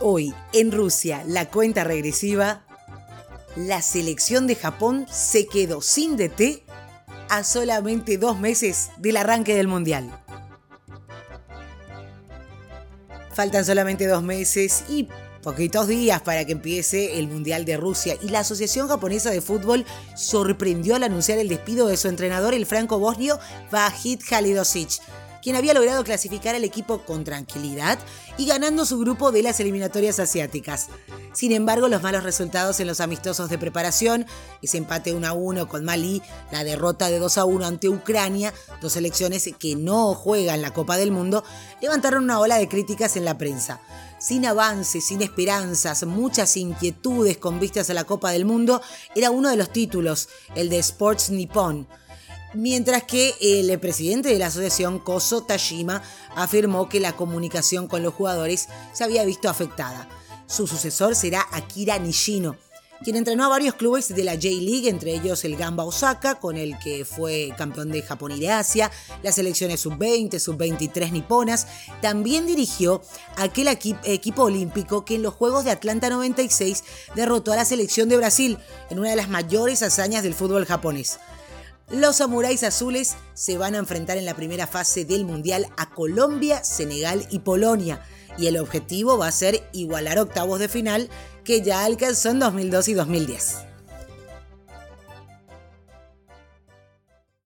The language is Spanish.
Hoy, en Rusia, la cuenta regresiva, la selección de Japón se quedó sin DT a solamente dos meses del arranque del Mundial. Faltan solamente dos meses y poquitos días para que empiece el Mundial de Rusia y la Asociación Japonesa de Fútbol sorprendió al anunciar el despido de su entrenador, el franco-bosnio Vahid Halidosic quien había logrado clasificar al equipo con tranquilidad y ganando su grupo de las eliminatorias asiáticas. Sin embargo, los malos resultados en los amistosos de preparación, ese empate 1 a 1 con Malí, la derrota de 2 a 1 ante Ucrania, dos selecciones que no juegan la Copa del Mundo, levantaron una ola de críticas en la prensa. Sin avances, sin esperanzas, muchas inquietudes con vistas a la Copa del Mundo, era uno de los títulos, el de Sports Nippon mientras que el presidente de la asociación, Koso Tajima, afirmó que la comunicación con los jugadores se había visto afectada. Su sucesor será Akira Nishino, quien entrenó a varios clubes de la J-League, entre ellos el Gamba Osaka, con el que fue campeón de Japón y de Asia, las selecciones sub-20, sub-23 niponas. También dirigió aquel equipo olímpico que en los Juegos de Atlanta 96 derrotó a la selección de Brasil en una de las mayores hazañas del fútbol japonés. Los samuráis azules se van a enfrentar en la primera fase del Mundial a Colombia, Senegal y Polonia. Y el objetivo va a ser igualar octavos de final que ya alcanzó en 2002 y 2010.